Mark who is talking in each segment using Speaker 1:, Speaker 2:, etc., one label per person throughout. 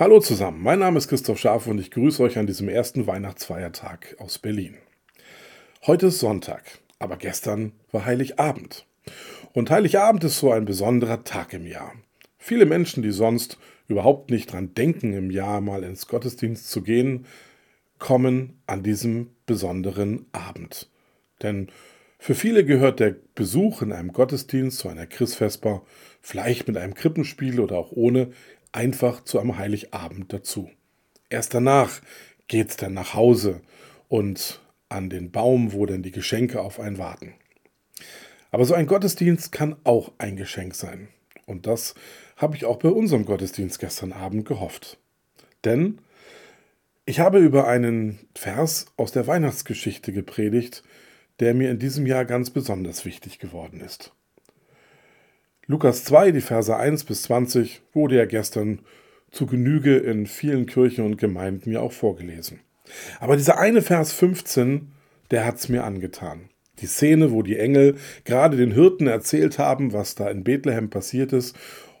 Speaker 1: Hallo zusammen, mein Name ist Christoph Scharf und ich grüße euch an diesem ersten Weihnachtsfeiertag aus Berlin. Heute ist Sonntag, aber gestern war Heiligabend. Und Heiligabend ist so ein besonderer Tag im Jahr. Viele Menschen, die sonst überhaupt nicht dran denken, im Jahr mal ins Gottesdienst zu gehen, kommen an diesem besonderen Abend. Denn für viele gehört der Besuch in einem Gottesdienst zu einer Christvesper, vielleicht mit einem Krippenspiel oder auch ohne, einfach zu einem Heiligabend dazu. Erst danach geht's dann nach Hause und an den Baum, wo dann die Geschenke auf einen warten. Aber so ein Gottesdienst kann auch ein Geschenk sein. Und das habe ich auch bei unserem Gottesdienst gestern Abend gehofft. Denn ich habe über einen Vers aus der Weihnachtsgeschichte gepredigt, der mir in diesem Jahr ganz besonders wichtig geworden ist. Lukas 2, die Verse 1 bis 20, wurde ja gestern zu Genüge in vielen Kirchen und Gemeinden ja auch vorgelesen. Aber dieser eine Vers 15, der hat es mir angetan. Die Szene, wo die Engel gerade den Hirten erzählt haben, was da in Bethlehem passiert ist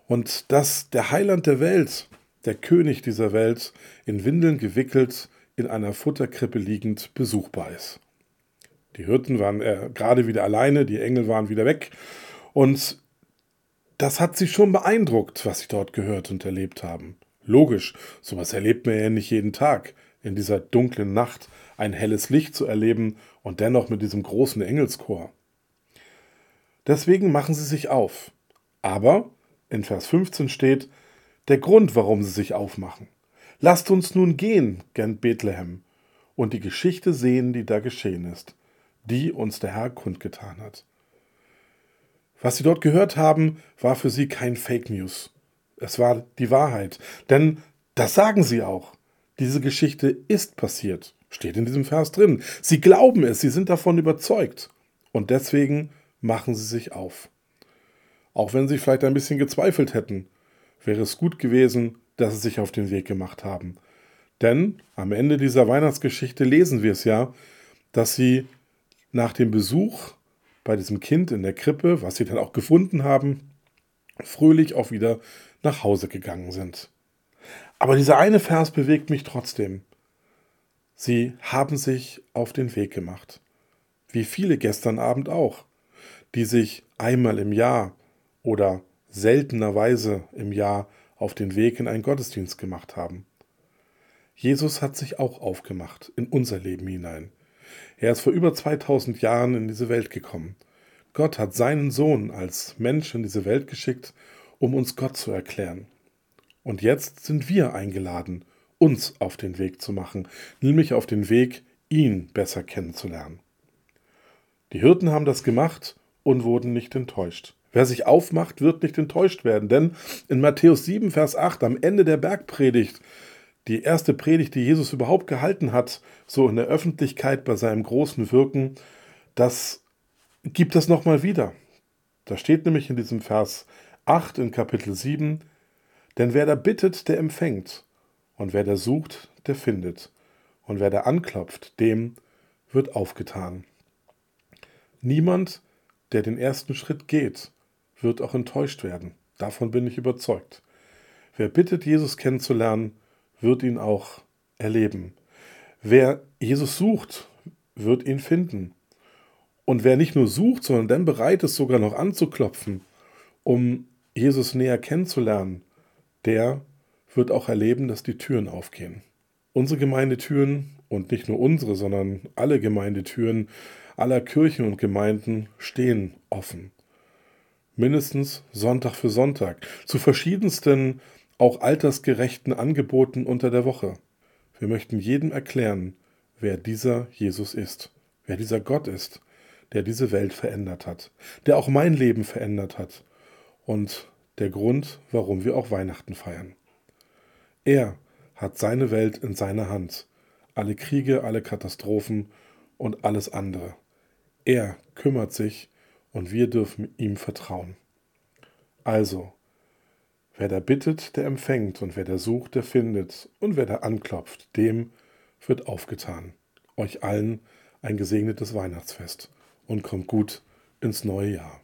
Speaker 1: und dass der Heiland der Welt, der König dieser Welt, in Windeln gewickelt, in einer Futterkrippe liegend besuchbar ist. Die Hirten waren äh, gerade wieder alleine, die Engel waren wieder weg und das hat sie schon beeindruckt, was sie dort gehört und erlebt haben. Logisch, sowas erlebt man ja nicht jeden Tag. In dieser dunklen Nacht ein helles Licht zu erleben und dennoch mit diesem großen Engelschor. Deswegen machen sie sich auf. Aber in Vers 15 steht der Grund, warum sie sich aufmachen. Lasst uns nun gehen, gen Bethlehem, und die Geschichte sehen, die da geschehen ist, die uns der Herr kundgetan hat. Was sie dort gehört haben, war für sie kein Fake News. Es war die Wahrheit. Denn das sagen sie auch. Diese Geschichte ist passiert. Steht in diesem Vers drin. Sie glauben es, sie sind davon überzeugt. Und deswegen machen sie sich auf. Auch wenn sie vielleicht ein bisschen gezweifelt hätten, wäre es gut gewesen, dass sie sich auf den Weg gemacht haben. Denn am Ende dieser Weihnachtsgeschichte lesen wir es ja, dass sie nach dem Besuch bei diesem Kind in der Krippe, was sie dann auch gefunden haben, fröhlich auch wieder nach Hause gegangen sind. Aber dieser eine Vers bewegt mich trotzdem. Sie haben sich auf den Weg gemacht. Wie viele gestern Abend auch, die sich einmal im Jahr oder seltenerweise im Jahr auf den Weg in einen Gottesdienst gemacht haben. Jesus hat sich auch aufgemacht in unser Leben hinein. Er ist vor über 2000 Jahren in diese Welt gekommen. Gott hat seinen Sohn als Mensch in diese Welt geschickt, um uns Gott zu erklären. Und jetzt sind wir eingeladen, uns auf den Weg zu machen, nämlich auf den Weg, ihn besser kennenzulernen. Die Hirten haben das gemacht und wurden nicht enttäuscht. Wer sich aufmacht, wird nicht enttäuscht werden, denn in Matthäus 7, Vers 8, am Ende der Bergpredigt, die erste Predigt, die Jesus überhaupt gehalten hat, so in der Öffentlichkeit bei seinem großen Wirken, das gibt es nochmal wieder. Da steht nämlich in diesem Vers 8 in Kapitel 7, denn wer da bittet, der empfängt, und wer da sucht, der findet, und wer da anklopft, dem wird aufgetan. Niemand, der den ersten Schritt geht, wird auch enttäuscht werden. Davon bin ich überzeugt. Wer bittet, Jesus kennenzulernen, wird ihn auch erleben. Wer Jesus sucht, wird ihn finden. Und wer nicht nur sucht, sondern dann bereit ist, sogar noch anzuklopfen, um Jesus näher kennenzulernen, der wird auch erleben, dass die Türen aufgehen. Unsere Gemeindetüren und nicht nur unsere, sondern alle Gemeindetüren aller Kirchen und Gemeinden stehen offen. Mindestens Sonntag für Sonntag, zu verschiedensten, auch altersgerechten Angeboten unter der Woche. Wir möchten jedem erklären, wer dieser Jesus ist, wer dieser Gott ist, der diese Welt verändert hat, der auch mein Leben verändert hat und der Grund, warum wir auch Weihnachten feiern. Er hat seine Welt in seiner Hand, alle Kriege, alle Katastrophen und alles andere. Er kümmert sich und wir dürfen ihm vertrauen. Also, wer da bittet, der empfängt, und wer da sucht, der findet, und wer da anklopft, dem wird aufgetan. Euch allen ein gesegnetes Weihnachtsfest und kommt gut ins neue Jahr.